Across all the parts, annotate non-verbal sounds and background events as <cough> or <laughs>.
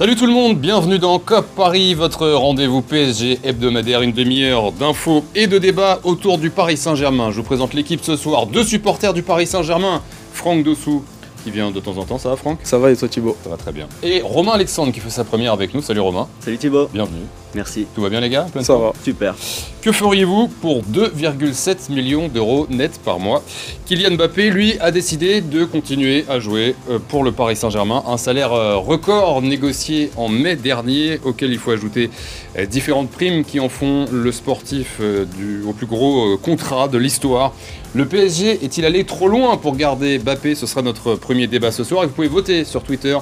Salut tout le monde, bienvenue dans COP Paris, votre rendez-vous PSG hebdomadaire, une demi-heure d'infos et de débats autour du Paris Saint-Germain. Je vous présente l'équipe ce soir, deux supporters du Paris Saint-Germain, Franck Dossou qui vient de temps en temps, ça va Franck? Ça va et toi Thibaut? Ça va très bien. Et Romain Alexandre qui fait sa première avec nous, salut Romain. Salut Thibaut. Bienvenue. Merci. Tout va bien les gars? Ça va. Super. Que feriez-vous pour 2,7 millions d'euros net par mois Kylian Mbappé, lui, a décidé de continuer à jouer euh, pour le Paris Saint-Germain. Un salaire euh, record négocié en mai dernier, auquel il faut ajouter euh, différentes primes qui en font le sportif du, au plus gros contrat de l'histoire. Le PSG est-il allé trop loin pour garder Mbappé? Ce sera notre premier débat ce soir et vous pouvez voter sur Twitter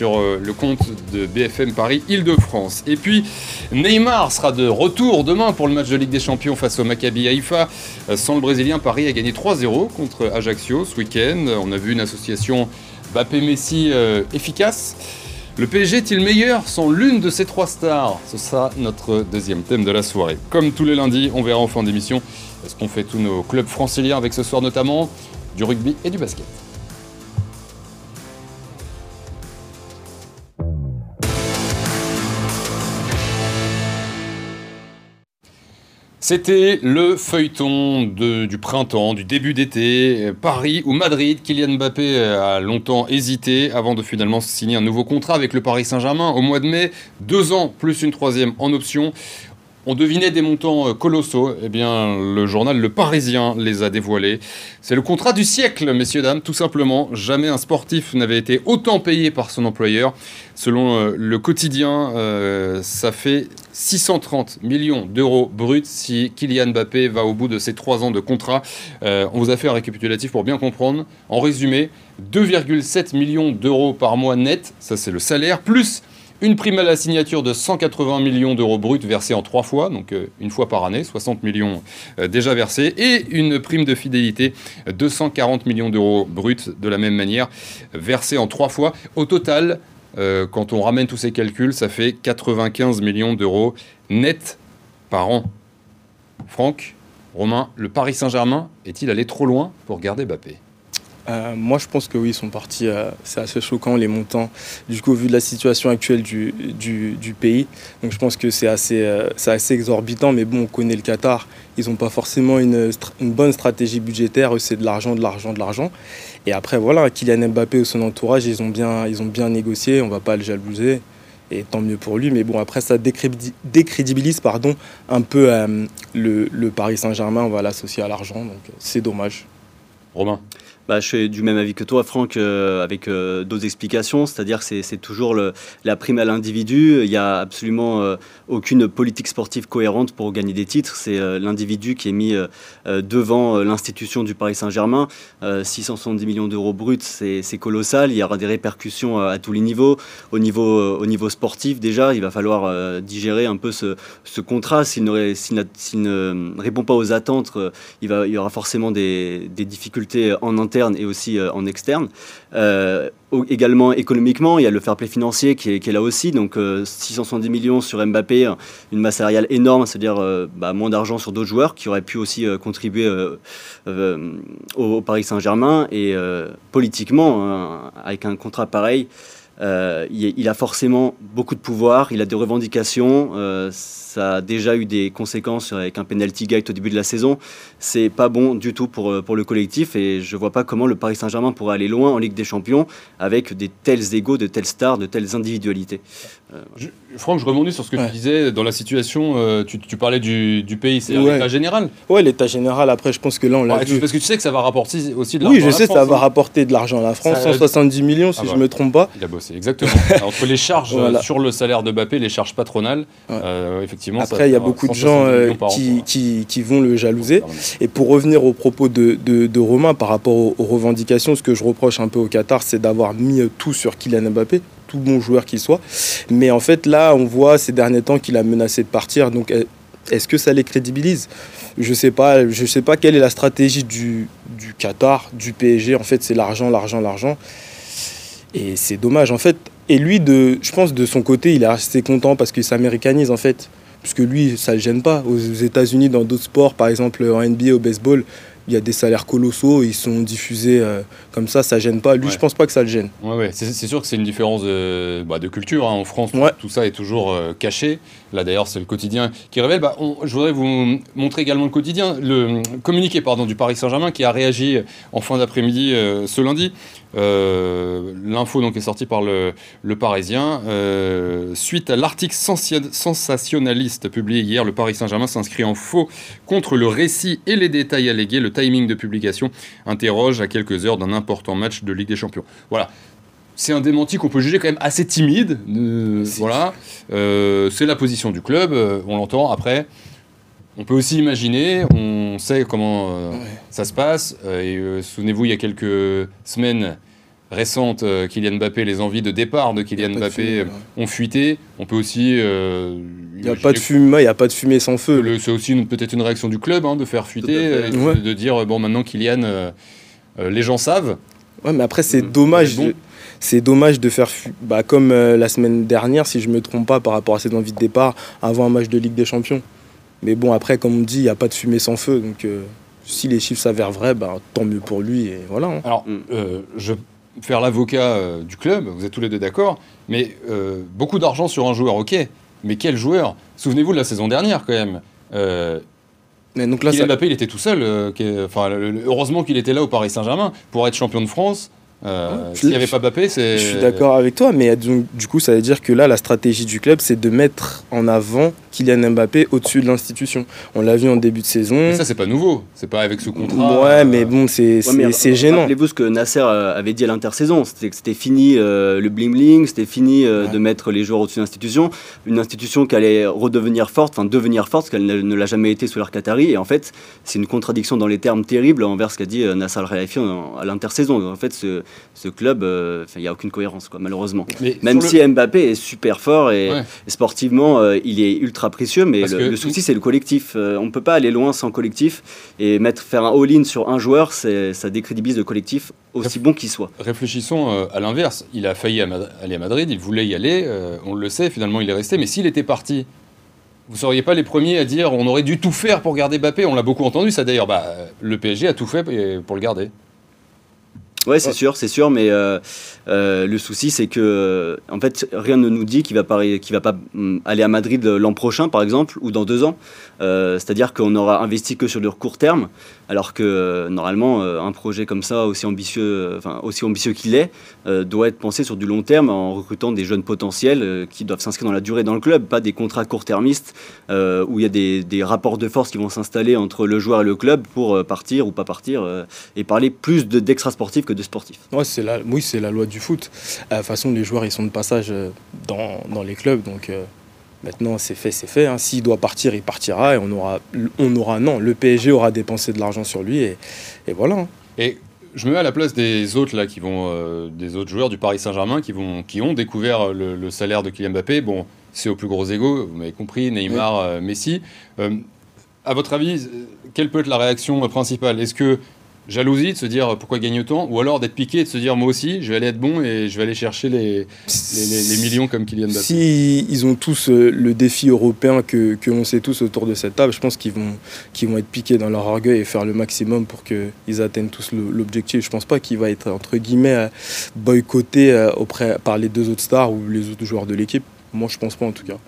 sur euh, le compte de BFM Paris Île-de-France. Et puis Neymar sera de retour demain pour le match de Ligue des Champions face au Maccabi Haïfa. Euh, sans le Brésilien, Paris a gagné 3-0 contre Ajaccio ce week-end. On a vu une association Mbappé-Messi euh, efficace. Le PSG est-il meilleur sans l'une de ces trois stars? Ce sera notre deuxième thème de la soirée. Comme tous les lundis, on verra en fin d'émission ce qu'on fait tous nos clubs franciliens avec ce soir notamment du rugby et du basket. C'était le feuilleton du printemps, du début d'été, Paris ou Madrid. Kylian Mbappé a longtemps hésité avant de finalement signer un nouveau contrat avec le Paris Saint-Germain au mois de mai. Deux ans plus une troisième en option. On devinait des montants euh, colossaux. Eh bien, le journal Le Parisien les a dévoilés. C'est le contrat du siècle, messieurs, dames, tout simplement. Jamais un sportif n'avait été autant payé par son employeur. Selon euh, le quotidien, euh, ça fait 630 millions d'euros bruts si Kylian Mbappé va au bout de ses trois ans de contrat. on vous a fait un récapitulatif pour bien comprendre. En résumé, 2,7 millions d'euros par mois net, ça c'est le salaire, plus une prime à la signature de 180 millions d'euros bruts versée en trois fois, donc euh, une fois par année, 60 millions euh, déjà versés, et une prime de fidélité, 240 millions d'euros bruts de la même manière, versée en trois fois. Au total, euh, quand on ramène tous ces calculs, ça fait 95 millions d'euros net par an. Franck, Romain, le Paris Saint-Germain est-il allé trop loin pour garder Bappé euh, moi, je pense que oui, ils sont partis. Euh, c'est assez choquant les montants, du coup, vu de la situation actuelle du, du, pays. Donc, je pense que c'est assez, euh, assez exorbitant. Mais bon, on connaît le Qatar. Ils n'ont pas forcément une, bonne stratégie budgétaire. C'est de l'argent, de l'argent, de l'argent. Et après, voilà, Kylian Mbappé ou son entourage, ils ont bien, ils ont bien négocié. On ne va pas le jalouser. Et tant mieux pour lui. Mais bon, après, ça décrédibilise pardon, un peu le, le Paris Saint-Germain. On va l'associer à l'argent. Donc, c'est dommage. Romain bah, je suis du même avis que toi, Franck, euh, avec euh, d'autres explications. C'est-à-dire que c'est toujours la prime à l'individu. Il n'y a absolument euh, aucune politique sportive cohérente pour gagner des titres. C'est l'individu qui est mis devant l'institution du Paris Saint-Germain. 670 millions d'euros bruts, c'est colossal. Il y aura des répercussions à tous les niveaux. Au niveau, au niveau sportif, déjà, il va falloir digérer un peu ce, contrat. S'il ne, répond pas aux attentes, il, y aura forcément des difficultés en interne et aussi euh, en externe. Euh, également économiquement, il y a le fair play financier qui est, là aussi, donc 670 euh, millions sur Mbappé, une masse salariale énorme, c'est-à-dire bah, moins d'argent sur d'autres joueurs qui auraient pu aussi contribuer au, Paris Saint-Germain. Et politiquement, hein, avec un contrat pareil, il, a forcément beaucoup de pouvoir, il a des revendications ça a déjà eu des conséquences avec un penalty gate au début de la saison. C'est pas bon du tout pour, euh, pour le collectif et je vois pas comment le Paris Saint-Germain pourrait aller loin en Ligue des Champions avec des tels égaux, de telles stars, de telles individualités. Euh, Franck, je rebondis sur ce que tu disais dans la situation. Euh, tu, parlais du, pays, c'est l'état général. Ouais, l'état général. Après, je pense que là, on l'a vu. Parce que tu sais que ça va rapporter aussi de l'argent. Oui, je sais, ça va hein. rapporter de l'argent à la France, 170 millions, si ah je ne me trompe pas. Il a bossé, exactement. <laughs> Entre les charges sur le salaire de Mbappé, les charges patronales, effectivement après, il y a beaucoup de gens euh, qui, qui, vont le jalouser. Et pour revenir aux propos de, de, Romain par rapport aux, revendications, ce que je reproche un peu au Qatar, c'est d'avoir mis tout sur Kylian Mbappé, tout bon joueur qu'il soit. Mais en fait, là, on voit ces derniers temps qu'il a menacé de partir. Donc, est-ce que ça les crédibilise? Je ne sais pas. Je sais pas quelle est la stratégie du, du Qatar, du PSG. En fait, c'est l'argent, l'argent, l'argent. Et c'est dommage. En fait, et lui, de, je pense de son côté, il est assez content parce qu'il s'américanise en fait puisque lui, ça ne le gêne pas. Aux États-Unis, dans d'autres sports, par exemple en NBA, au baseball, il y a des salaires colossaux, ils sont diffusés euh, comme ça, ça gêne pas. Lui, je pense pas que ça le gêne. Ouais, ouais. C'est sûr que c'est une différence de, bah, de culture. Hein. En France, tout, ça est toujours euh, caché. Là, d'ailleurs, c'est le quotidien qui révèle. Bah, je voudrais vous montrer également le quotidien, le communiqué pardon, du Paris Saint-Germain qui a réagi en fin d'après-midi euh, ce lundi. L'info donc est sortie par le, le Parisien. suite à l'article sensationnaliste publié hier, le Paris Saint-Germain s'inscrit en faux contre le récit et les détails allégués. Le timing de publication interroge à quelques heures d'un important match de Ligue des Champions. Voilà. C'est un démenti qu'on peut juger quand même assez timide. Euh, voilà. Euh, c'est la position du club, euh, on l'entend. Après, on peut aussi imaginer, on sait comment ça se passe. et souvenez-vous, il y a quelques semaines, récentes, Kylian Mbappé, les envies de départ de Kylian Mbappé ont fuité. On peut aussi. il n'y a, pas de fumée, il a pas de fumée sans feu. C'est aussi peut-être une réaction du club hein, de faire fuiter, de, dire bon maintenant Kylian euh, les gens savent. Ouais, mais après, c'est dommage. C'est dommage de faire, bah, comme euh, la semaine dernière, si je ne me trompe pas, par rapport à cette envie de départ, avant un match de Ligue des Champions. Mais bon, après, comme on dit, il n'y a pas de fumée sans feu. Donc, euh, si les chiffres s'avèrent vrais, bah, tant mieux pour lui. Et voilà. Hein. Alors, je vais faire l'avocat du club, vous êtes tous les deux d'accord, mais beaucoup d'argent sur un joueur, ok. Mais quel joueur? Souvenez-vous de la saison dernière, quand même. Mais donc là, Mbappé, il était tout seul. Euh, enfin, heureusement qu'il était là au Paris Saint-Germain pour être champion de France. Euh, S'il n'y avait pas Mbappé, c'est. Je suis d'accord avec toi, mais du coup, ça veut dire que là, la stratégie du club, c'est de mettre en avant Kylian Mbappé au-dessus de l'institution. On l'a vu en début de saison. Mais ça, c'est pas nouveau. C'est pas avec ce contrat. Ouais, mais bon, c'est ouais, gênant. Rappelez-vous ce que Nasser euh, avait dit à l'intersaison c'était que c'était fini euh, le bling-bling, c'était fini euh, de mettre les joueurs au-dessus de l'institution. Une institution qui allait redevenir forte, enfin devenir forte, parce qu'elle ne, l'a jamais été sous l'ère Qatari. Et en fait, c'est une contradiction dans les termes terribles envers ce qu'a dit Nasser Al-Khelaifi à l'intersaison. En fait, ce, ce club, il n'y a aucune cohérence, quoi, malheureusement. Même si Mbappé est super fort et, et sportivement, il est ultra précieux, mais le, souci, c'est le collectif. Euh, on ne peut pas aller loin sans collectif. Et mettre, faire un all-in sur un joueur, ça décrédibilise le collectif, aussi bon qu'il soit. Réfléchissons euh, à l'inverse. Il a failli aller à Madrid, il voulait y aller, euh, on le sait, finalement, il est resté. Mais s'il était parti, vous ne seriez pas les premiers à dire on aurait dû tout faire pour garder Mbappé? On l'a beaucoup entendu, ça d'ailleurs. Bah, le PSG a tout fait pour le garder. Ouais, c'est sûr, c'est sûr, mais euh, euh, le souci, c'est que, euh, en fait, rien ne nous dit qu'il va va pas mm, aller à Madrid l'an prochain, par exemple, ou dans deux ans. C'est-à-dire qu'on aura investi que sur le court terme, alors que normalement, un projet comme ça, aussi ambitieux, enfin aussi ambitieux qu'il est, doit être pensé sur du long terme en recrutant des jeunes potentiels qui doivent s'inscrire dans la durée dans le club, pas des contrats court-termistes où il y a des, des, rapports de force qui vont s'installer entre le joueur et le club pour partir ou pas partir et parler plus d'extra de sportifs. Ouais, c'est la, oui, c'est la loi du foot. Euh, de toute façon, les joueurs, ils sont de passage euh, dans, dans les clubs, donc euh, maintenant, c'est fait, c'est fait. Hein. S'il doit partir, il partira, et on aura, on aura, non, le PSG aura dépensé de l'argent sur lui, et, et voilà. Hein. Et je me mets à la place des autres là qui vont, des autres joueurs du Paris Saint-Germain qui vont, qui ont découvert le, salaire de Kylian Mbappé. Bon, c'est au plus gros ego, vous m'avez compris, Neymar, Messi. à votre avis, quelle peut être la réaction principale? Est-ce que jalousie de se dire pourquoi gagne autant, ou alors d'être piqué et de se dire moi aussi je vais aller être bon et je vais aller chercher les, les, millions comme Kylian Mbappé. Si ils ont tous euh, le défi européen que, l'on sait tous autour de cette table, je pense qu'ils vont, vont être piqués dans leur orgueil et faire le maximum pour qu'ils atteignent tous l'objectif. Je pense pas qu'il va être entre guillemets euh, boycotté euh, auprès, par les deux autres stars ou les autres joueurs de l'équipe. Moi je pense pas en tout cas.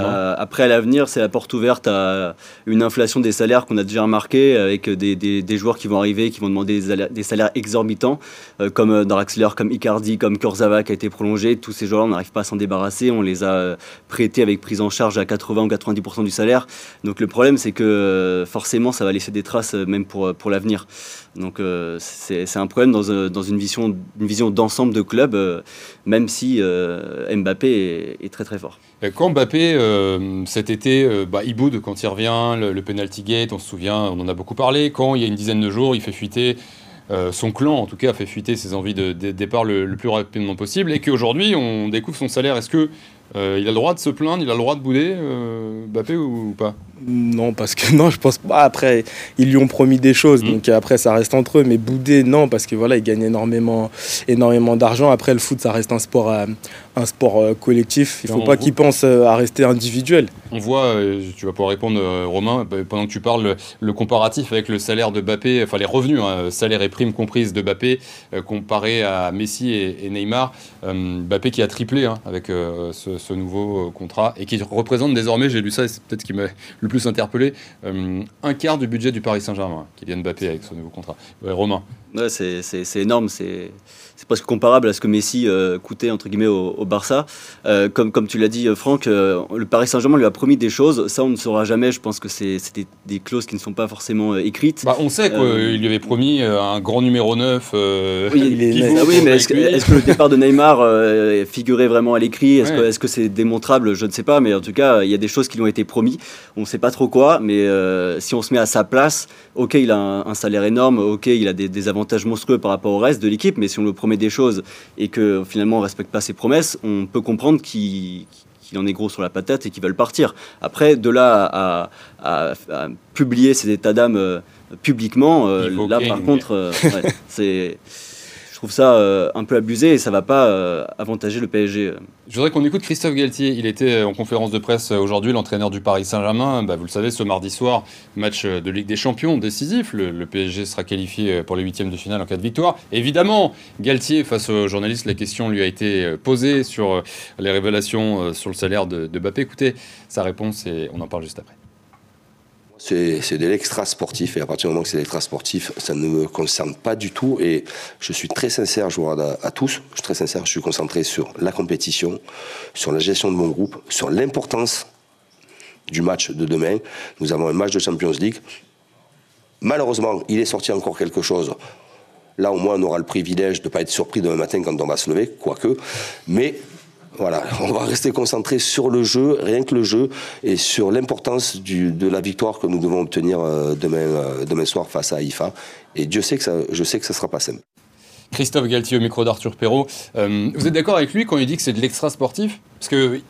Euh, après, à l'avenir, c'est la porte ouverte à une inflation des salaires qu'on a déjà remarqué avec des, des, joueurs qui vont arriver, qui vont demander des, salaires exorbitants, euh, comme euh, Draxler, comme Icardi, comme Kurzawa qui a été prolongé. Tous ces joueurs-là, on n'arrive pas à s'en débarrasser. On les a prêtés avec prise en charge à 80 ou 90% du salaire. Donc le problème, c'est que forcément, ça va laisser des traces même pour, pour l'avenir. Donc c'est un problème dans, dans, une vision, une vision d'ensemble de club, même si Mbappé est, est très très fort. Quand Mbappé euh, cet été, euh, bah, il boude quand il revient, le, penalty gate, on se souvient, on en a beaucoup parlé. Quand il y a une dizaine de jours, il fait fuiter euh, son clan, en tout cas, a fait fuiter ses envies de, départ le, plus rapidement possible, et qu'aujourd'hui, on découvre son salaire. Est-ce que Euh, il a le droit de se plaindre, il a le droit de bouder, euh, Mbappé ou, pas? Non, parce que <laughs> non, je pense pas. Après, ils lui ont promis des choses, mmh. donc après, ça reste entre eux. Mais bouder, non, parce que voilà, il gagne énormément, énormément d'argent. Après, le foot, ça reste un sport, un sport collectif. Il ne faut pas qu'il pense à rester individuel. On voit, tu vas pouvoir répondre, Romain, bah, pendant que tu parles, le, comparatif avec le salaire de Mbappé, enfin les revenus, hein, salaire et prime comprises de Mbappé, comparé à Messi et, Neymar. Mbappé qui a triplé hein, avec ce ce nouveau euh, contrat et qui représente désormais, j'ai lu ça c'est peut-être ce qui m'a <laughs> le plus interpellé, euh, un quart du budget du Paris Saint-Germain, Kylian Mbappé avec ce nouveau contrat. Romain. Ouais, c'est énorme, c'est presque comparable à ce que Messi euh, coûtait entre guillemets au, Barça. comme, comme tu l'as dit, Franck, le Paris Saint-Germain lui a promis des choses. Ça, on ne saura jamais. Je pense que c'est des, des, clauses qui ne sont pas forcément écrites. Bah, on sait qu'il lui avait promis un grand numéro 9. oui, ah oui, mais est-ce que, que, le départ de Neymar figurait vraiment à l'écrit? Est-ce que, est que c'est démontrable, je ne sais pas, mais en tout cas, il y a des choses qui lui ont été promis. On ne sait pas trop quoi, mais euh, si on se met à sa place, ok, il a un, salaire énorme, ok, il a des, avantages monstrueux par rapport au reste de l'équipe, mais si on lui promet des choses et que finalement on ne respecte pas ses promesses, on peut comprendre qu'il en est gros sur la patate et qu'il veulent partir. Après, de là à, publier ses états d'âme euh, publiquement, euh, là par contre, <laughs> c'est trouve ça euh, un peu abusé et ça va pas euh, avantager le PSG. Je voudrais qu'on écoute Christophe Galtier. Il était en conférence de presse aujourd'hui, l'entraîneur du Paris Saint-Germain. Bah, vous le savez, ce mardi soir, match de Ligue des Champions décisif. Le, PSG sera qualifié pour les huitièmes de finale en cas de victoire. Évidemment, Galtier, face aux journalistes, la question lui a été posée sur les révélations sur le salaire de, de Bappé. Écoutez sa réponse et on en parle juste après. C'est de l'extra sportif et à partir du moment que c'est l'extra sportif, ça ne me concerne pas du tout et je suis très sincère, je vous à, à tous, je suis très sincère, je suis concentré sur la compétition, sur la gestion de mon groupe, sur l'importance du match de demain. Nous avons un match de Champions League. Malheureusement, il est sorti encore quelque chose. Là, au moins, on aura le privilège de ne pas être surpris demain matin quand on va se lever, quoique. Mais voilà, on va rester concentré sur le jeu, rien que le jeu, et sur l'importance de la victoire que nous devons obtenir euh, demain, euh, demain soir face à Haïfa. Et Dieu sait que ça, je sais que ça sera pas simple. Christophe Galtier au micro d'Arthur Perrault. Euh, vous êtes d'accord avec lui quand il dit que c'est de l'extra sportif Parce que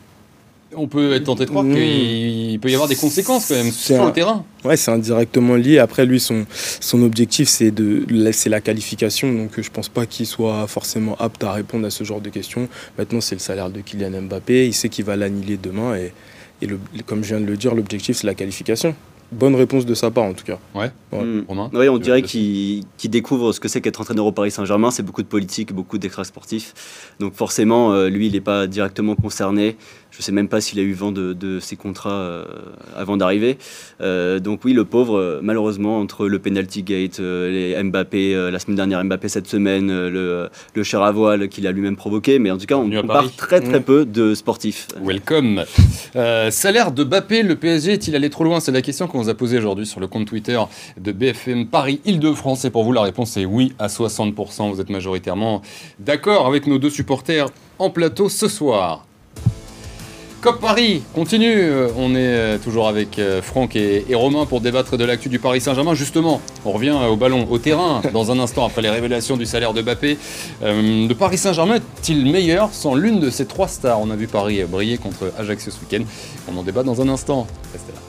on peut être tenté de croire mmh. qu'il peut y avoir des conséquences quand même sur le terrain. Ouais, c'est indirectement lié. Après, lui, son, son objectif, c'est de laisser la qualification. Donc, je pense pas qu'il soit forcément apte à répondre à ce genre de questions. Maintenant, c'est le salaire de Kylian Mbappé. Il sait qu'il va l'annihiler demain. Et, et comme je viens de le dire, l'objectif, c'est la qualification bonne réponse de sa part en tout cas. Ouais. Hmm. on dirait qu'il découvre ce que c'est qu'être entraîneur au Paris Saint-Germain. C'est beaucoup de politique, beaucoup d'extra sportifs. Donc forcément, euh, lui, il n'est pas directement concerné. Je ne sais même pas s'il a eu vent de, ses contrats euh, avant d'arriver. Euh, donc oui, le pauvre, malheureusement, entre le penalty gate, les Mbappé, la semaine dernière Mbappé cette semaine, le, le cher à voile qu'il a lui-même provoqué. Mais en tout cas, on, parle très très hmm. peu de sportifs. Welcome. salaire de Mbappé, le PSG est-il allé trop loin? C'est la question qu'on vous a posée aujourd'hui sur le compte Twitter de BFM Paris Île-de-France. Et pour vous, la réponse est oui à 60%. Vous êtes majoritairement d'accord avec nos deux supporters en plateau ce soir. COP Paris continue. Euh, on est euh, toujours avec euh, Franck et, Romain pour débattre de l'actu du Paris Saint-Germain. Justement, on revient au ballon, au terrain, <laughs> dans un instant après les révélations du salaire de Bappé. le Paris Saint-Germain est-il meilleur sans l'une de ces trois stars? On a vu Paris briller contre Ajaccio ce week-end. On en débat dans un instant. Restez là.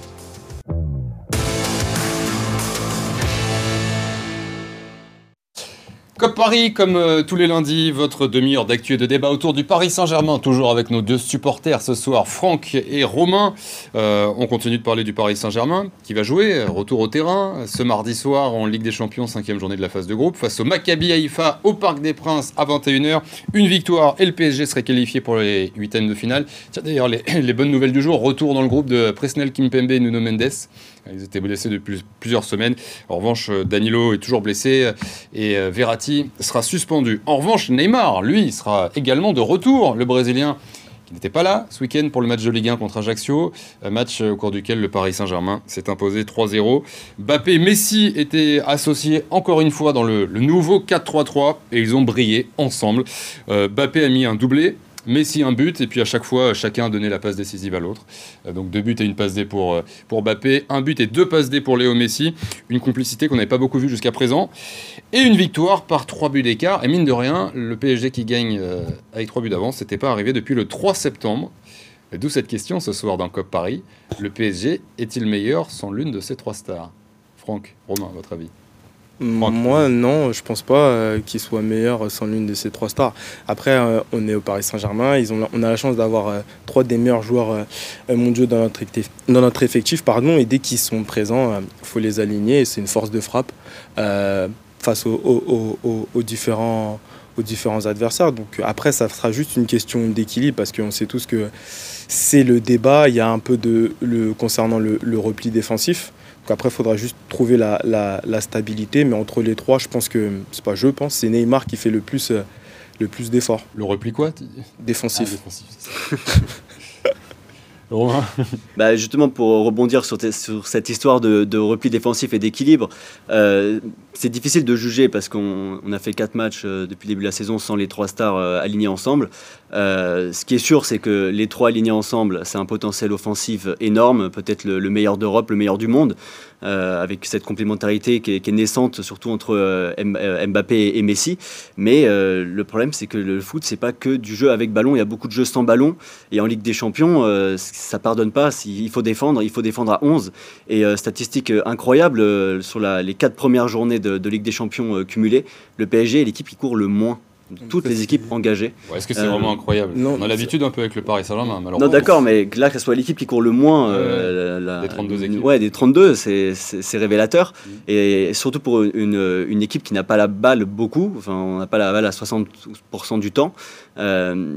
Cop Paris, comme euh, tous les lundis, votre demi-heure d'actu et de débat autour du Paris Saint-Germain, toujours avec nos deux supporters ce soir, Franck et Romain. Euh, on continue de parler du Paris Saint-Germain, qui va jouer, retour au terrain, ce mardi soir en Ligue des Champions, cinquième journée de la phase de groupe, face au Maccabi Haïfa au Parc des Princes à 21h. Une victoire et le PSG serait qualifié pour les huitièmes de finale. Tiens d'ailleurs, les, les, bonnes nouvelles du jour, retour dans le groupe de Presnel Kimpembe et Nuno Mendes. Ils étaient blessés depuis plusieurs semaines. En revanche, euh, Danilo est toujours blessé et euh, Verratti sera suspendu. En revanche, Neymar, lui, sera également de retour. Le Brésilien qui n'était pas là ce week-end pour le match de Ligue 1 contre Ajaccio, match au cours duquel le Paris Saint-Germain s'est imposé 3-0. Bappé et Messi étaient associés encore une fois dans le, nouveau 4-3-3 et ils ont brillé ensemble. Euh, Bappé a mis un doublé, Messi un but, et puis à chaque fois, chacun a donné la passe décisive à l'autre. Euh, donc deux buts et une passe D pour, euh, pour Mbappé, un but et deux passes D pour Léo Messi. Une complicité qu'on n'avait pas beaucoup vue jusqu'à présent. Et une victoire par trois buts d'écart. Et mine de rien, le PSG qui gagne euh, avec trois buts d'avance, c'était pas arrivé depuis le 3 septembre. D'où cette question ce soir dans COP Paris. Le PSG est-il meilleur sans l'une de ces trois stars? Franck, Romain, votre avis? Moi, non, je pense pas euh, qu'il soit meilleur sans l'une de ces trois stars. Après, euh, on est au Paris Saint-Germain, on a la chance d'avoir euh, trois des meilleurs joueurs mondiaux dans notre, effectif, pardon, et dès qu'ils sont présents, il faut les aligner, c'est une force de frappe face aux, différents, adversaires. Après, ça sera juste une question d'équilibre, parce qu'on sait tous que c'est le débat, il y a un peu de concernant le repli défensif après, il faudra juste trouver la, stabilité. Mais entre les trois, je pense que, c'est pas je pense, c'est Neymar qui fait le plus, euh, le plus d'efforts. Le repli quoi? Défensif. Ah, défensif <laughs> <laughs> bah justement, pour rebondir sur, cette histoire de, repli défensif et d'équilibre, euh, c'est difficile de juger parce qu'on a fait quatre matchs euh, depuis le début de la saison sans les trois stars alignés ensemble. ce qui est sûr, c'est que les trois alignés ensemble, c'est un potentiel offensif énorme, peut-être le meilleur d'Europe, le meilleur du monde. Euh, avec cette complémentarité qui est, naissante surtout entre euh, euh, Mbappé et Messi. Mais le problème, c'est que le foot, c'est pas que du jeu avec ballon. Il y a beaucoup de jeux sans ballon. Et en Ligue des Champions, ça pardonne pas. Il faut défendre, il faut défendre à 11. Et statistique incroyable, sur les quatre premières journées de, de Ligue des Champions cumulées, le PSG est l'équipe qui court le moins toutes les équipes engagées. Est-ce que c'est vraiment euh, incroyable On a l'habitude un peu avec le Paris Saint-Germain. Non, d'accord, mais là, que ce soit l'équipe qui court le moins. Euh, des 32 équipes. Ouais, des 32, c'est révélateur. Mm. Et surtout pour une, une équipe qui n'a pas la balle beaucoup, enfin, on n'a pas la balle à 60% du temps. Euh,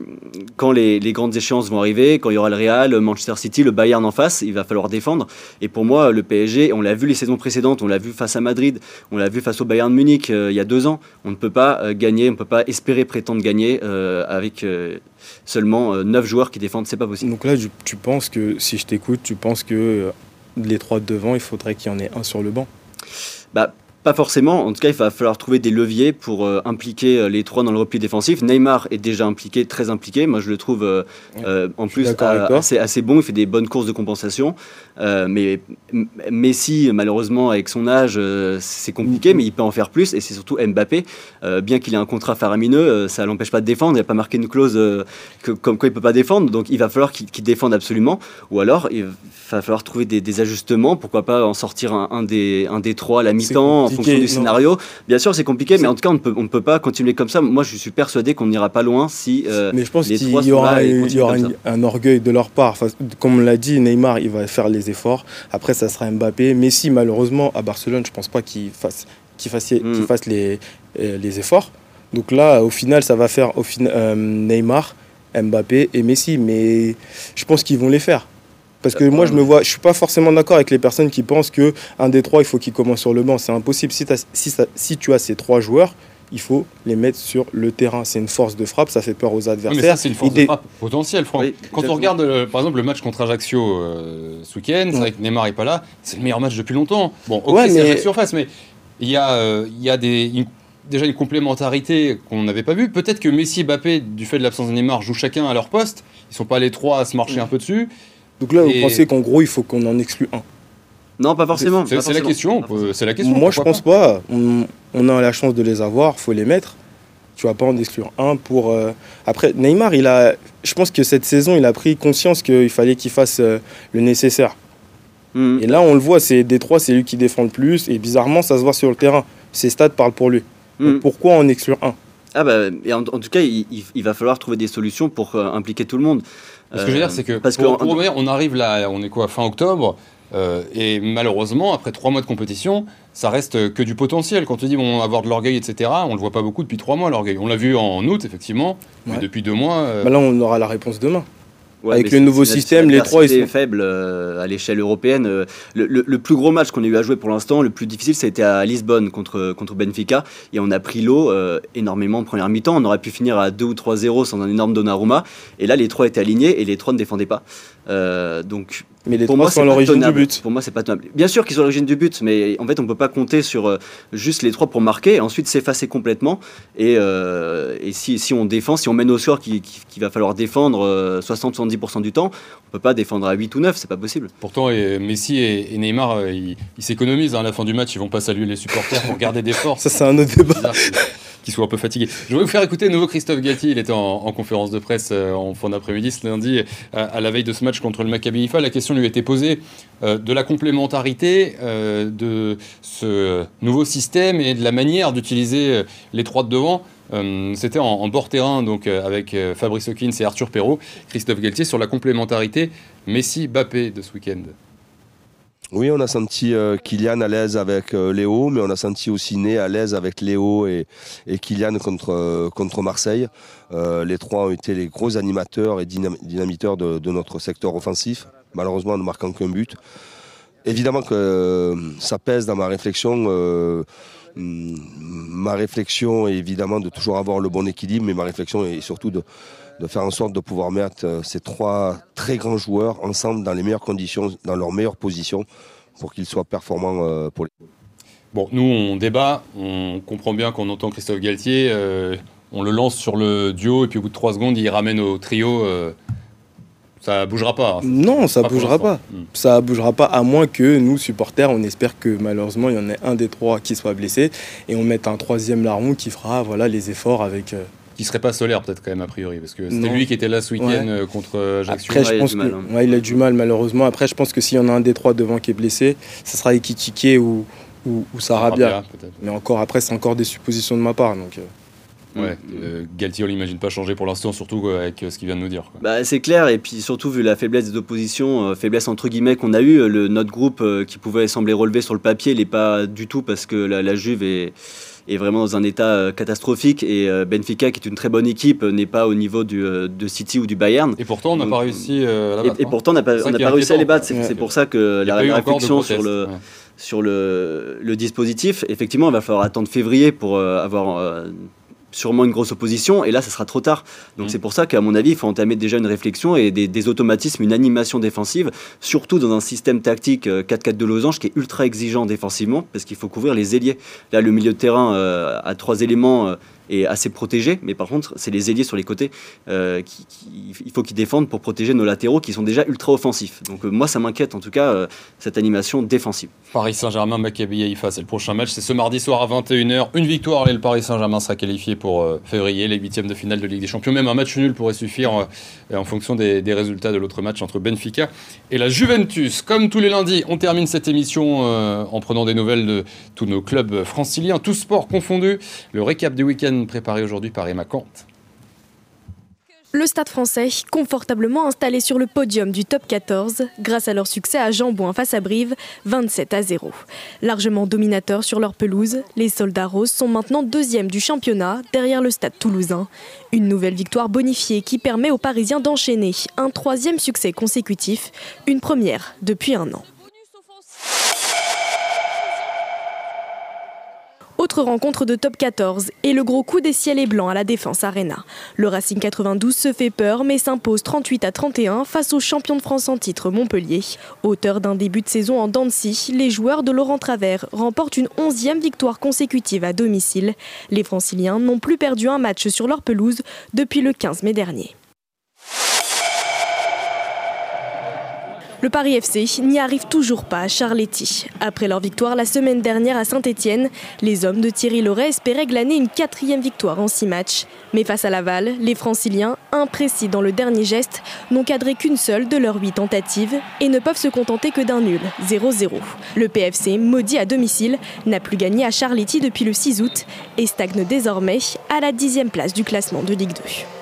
quand les, les, grandes échéances vont arriver, quand il y aura le Real, Manchester City, le Bayern en face, il va falloir défendre. Et pour moi, le PSG, on l'a vu les saisons précédentes, on l'a vu face à Madrid, on l'a vu face au Bayern Munich il y a deux ans. On ne peut pas gagner, on ne peut pas espérer prétendre gagner euh, avec euh, seulement 9 euh, joueurs qui défendent, c'est pas possible. Donc là, tu penses que, si je t'écoute, tu penses que les trois devant, il faudrait qu'il y en ait un sur le banc? Bah, pas forcément. En tout cas, il va falloir trouver des leviers pour euh, impliquer euh, les trois dans le repli défensif. Neymar est déjà impliqué, très impliqué. Moi, je le trouve euh, en plus assez, assez, bon. Il fait des bonnes courses de compensation. mais Messi, malheureusement, avec son âge, c'est compliqué, mais il peut en faire plus. Et c'est surtout Mbappé. bien qu'il ait un contrat faramineux, ça l'empêche pas de défendre. Il n'a pas marqué une clause que, comme quoi il peut pas défendre. Donc, il va falloir qu'il défende absolument. Ou alors, il va falloir trouver des, ajustements. Pourquoi pas en sortir un, un des, un des trois à la mi-temps fonction du scénario. Bien sûr, c'est compliqué, mais en tout cas, on ne peut, on peut pas continuer comme ça. Moi, je suis persuadé qu'on n'ira pas loin si. Euh, mais je pense qu'il y aura, il y aura un orgueil de leur part. comme on l'a dit, Neymar, il va faire les efforts. Après, ça sera Mbappé. Messi, malheureusement, à Barcelone, je ne pense pas qu'il fasse, qu'il fasse, hmm. fasse les, euh, les efforts. Donc là, au final, ça va faire au euh, Neymar, Mbappé et Messi. Mais je pense qu'ils vont les faire. Parce que moi, je me vois, je suis pas forcément d'accord avec les personnes qui pensent que un des trois, il faut qu'il commence sur le banc. C'est impossible. Si, si, si, tu as ces trois joueurs, il faut les mettre sur le terrain. C'est une force de frappe, ça fait peur aux adversaires. mais c'est une force de frappe potentielle, Franck. Quand on regarde, euh, par exemple, le match contre Ajaccio euh, ce week-end, c'est vrai que Neymar n'est pas là, c'est le meilleur match depuis longtemps. Bon, ok, c'est mais... surface, mais il y a, euh, il y a des, déjà une complémentarité qu'on n'avait pas vue. Peut-être que Messi et Mbappé, du fait de l'absence de Neymar, jouent chacun à leur poste. Ils sont pas les trois à se marcher un peu dessus. Donc là, vous pensez qu'en gros, il faut qu'on en exclue un Non, pas forcément. C'est la question. C'est la question. Moi, je pense pas. On, a la chance de les avoir, faut les mettre. Tu vas pas en exclure un pour. Euh, après, Neymar, il a. Je pense que cette saison, il a pris conscience qu'il fallait qu'il fasse euh, le nécessaire. Hmm. Et là, on le voit, c'est des trois, c'est lui qui défend le plus. Et bizarrement, ça se voit sur le terrain. Ses stats parlent pour lui. Hmm. Pourquoi en exclure un? Ah bah, et en, tout cas, il, va falloir trouver des solutions pour euh, impliquer tout le monde. Ce que je veux dire, c'est que parce pour, on arrive là, on est quoi, fin octobre, euh, et malheureusement, après trois mois de compétition, ça reste que du potentiel. Quand tu dis on va avoir de l'orgueil, etc., on le voit pas beaucoup depuis trois mois l'orgueil. On l'a vu en août, effectivement, mais depuis deux mois. Euh, bah là, on aura la réponse demain. Avec le nouveau système, les trois sont faibles euh, à l'échelle européenne. Euh, le, plus gros match qu'on ait eu à jouer pour l'instant, le plus difficile, ça a été à Lisbonne contre, contre Benfica. Et on a pris l'eau euh, énormément en première mi-temps. On aurait pu finir à 2 ou 3-0 sans un énorme Donnarumma. Et là, les trois étaient alignés et les trois ne défendaient pas. donc mais les pour moi, sont à l'origine du but. Pour moi, c'est pas tenable. Bien sûr qu'ils sont à l'origine du but, mais en fait, on peut pas compter sur euh, juste les trois pour marquer et ensuite s'effacer complètement. Et, euh, et si, si, on défend, si on mène au score qu'il qui, va falloir défendre 60-70% euh, du temps, on peut pas défendre à 8 ou 9, c'est pas possible. Pourtant, et Messi et, Neymar, ils, s'économisent. Hein, à la fin du match, ils vont pas saluer les supporters pour garder des forces. <laughs> Ça, c'est un autre débat. Qu'il soit un peu fatigué. Je voudrais vous faire écouter de nouveau Christophe Gatti. Il était en, conférence de presse euh, en fin d'après-midi ce lundi, à, la veille de ce match contre le Maccabi Haifa. La question lui été posée euh, de la complémentarité euh, de ce nouveau système et de la manière d'utiliser les trois de devant. C'était en, bord terrain, donc avec Fabrice Hawkins et Arthur Perrault, Christophe Galtier sur la complémentarité Messi-Bappé de ce week-end. Oui, on a senti euh, Kylian à l'aise avec euh, Léo, mais on a senti aussi Né à l'aise avec Léo et, et Kylian contre, euh, contre Marseille. les trois ont été les gros animateurs et dynamiteurs de, de notre secteur offensif, malheureusement en ne marquant qu'un but. Évidemment que ça pèse dans ma réflexion. Ma réflexion est évidemment de toujours avoir le bon équilibre, mais ma réflexion est surtout de, de faire en sorte de pouvoir mettre euh, ces trois très grands joueurs ensemble dans les meilleures conditions, dans leurs meilleures positions, pour qu'ils soient performants euh, pour les. Bon, nous on débat, on comprend bien qu'on entend Christophe Galtier, euh, on le lance sur le duo et puis au bout de trois secondes il ramène au trio. Ça bougera pas. Hein. Non, ça bougera pas. Hmm. Ça bougera pas à moins que nous, supporters, on espère que malheureusement il y en ait un des trois qui soit blessé et on mette un troisième larron qui fera voilà, les efforts avec, qui serait pas solaire peut-être quand même a priori parce que c'était lui qui était là ce week-end euh, contre Ajaccio. Après, je pense il, que, hein. il a du mal malheureusement. Après, je pense que s'il y en a un des trois devant qui est blessé, ce sera Ekitike ou, ou, ou Sarabia. Mais encore après, c'est encore des suppositions de ma part. Donc, euh. Ouais, euh, Galtier, on l'imagine pas changer pour l'instant, surtout avec ce qu'il vient de nous dire. Bah, c'est clair, et puis surtout vu la faiblesse des oppositions, faiblesse entre guillemets qu'on a eu, le, notre groupe qui pouvait sembler relevé sur le papier, il n'est pas du tout parce que la, la Juve est est vraiment dans un état euh, catastrophique et euh, Benfica, qui est une très bonne équipe, n'est pas au niveau du, euh, de City ou du Bayern. Et pourtant, on n'a pas réussi à la battre. Et, hein. pourtant, on n'a pas, pas réussi à les battre. C'est pour ça que la, réflexion sur le sur le, le, dispositif, effectivement, il va falloir attendre février pour avoir sûrement une grosse opposition, et là, ça sera trop tard. Donc mm. c'est pour ça qu'à mon avis, il faut entamer déjà une réflexion et des, automatismes, une animation défensive, surtout dans un système tactique 4-4 euh, de losange qui est ultra exigeant défensivement, parce qu'il faut couvrir les ailiers. Là, le milieu de terrain euh, a trois éléments. Euh, est assez protégé, mais par contre, c'est les ailiers sur les côtés euh, faut qu'ils défendent pour protéger nos latéraux qui sont déjà ultra offensifs. Donc euh, moi, ça m'inquiète en tout cas euh, cette animation défensive. Paris Saint-Germain, Maccabi Haïfa, c'est le prochain match, c'est ce mardi soir à 21h. Une victoire et le Paris Saint-Germain sera qualifié pour février, les huitièmes de finale de Ligue des Champions. Même un match nul pourrait suffire en fonction des, des, résultats de l'autre match entre Benfica et la Juventus. Comme tous les lundis, on termine cette émission en prenant des nouvelles de tous nos clubs franciliens, tous sports confondus. Le récap du week-end préparé aujourd'hui par Emma Kant. Le Stade français, confortablement installé sur le podium du top 14, grâce à leur succès à Jambouin face à Brive, 27 à 0. Largement dominateurs sur leur pelouse, les soldats roses sont maintenant deuxième du championnat, derrière le Stade toulousain. Une nouvelle victoire bonifiée qui permet aux Parisiens d'enchaîner un troisième succès consécutif, une première depuis un an. Autre rencontre de top 14 et le gros coup des ciels et blancs à la Défense Arena. Le Racing 92 se fait peur mais s'impose 38 à 31 face au champion de France en titre Montpellier. Auteur d'un début de saison en Dancy, les joueurs de Laurent Travers remportent une onzième victoire consécutive à domicile. Les franciliens n'ont plus perdu un match sur leur pelouse depuis le 15 mai dernier. Le Paris FC n'y arrive toujours pas à Charletti. Après leur victoire la semaine dernière à Saint-Etienne, les hommes de Thierry Loret espéraient glaner une quatrième victoire en six matchs. Mais face à Laval, les franciliens, imprécis dans le dernier geste, n'ont cadré qu'une seule de leurs huit tentatives et ne peuvent se contenter que d'un nul, 0-0. Le PFC, maudit à domicile, n'a plus gagné à Charletti depuis le 6 août et stagne désormais à la dixième place du classement de Ligue 2.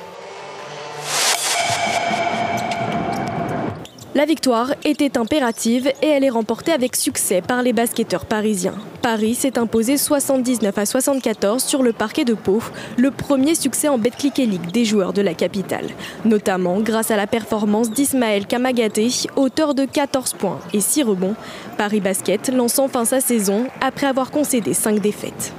La victoire était impérative et elle est remportée avec succès par les basketteurs parisiens. Paris s'est imposé 79 à 74 sur le parquet de Pau, le premier succès en Betclic League des joueurs de la capitale, notamment grâce à la performance d'Ismaël Kamagaté, auteur de 14 points et 6 rebonds. Paris Basket lance enfin sa saison après avoir concédé 5 défaites.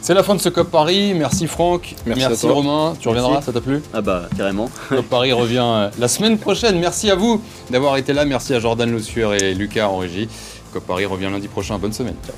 C'est la fin de ce COP Paris. Merci Franck. Merci, Romain. Tu reviendras, ça t'a plu Ah bah carrément. <laughs> COP Paris revient euh, la semaine prochaine. Merci à vous d'avoir été là. Merci à Jordan Lossueur et Lucas en régie. COP Paris revient lundi prochain. Bonne semaine. Ciao.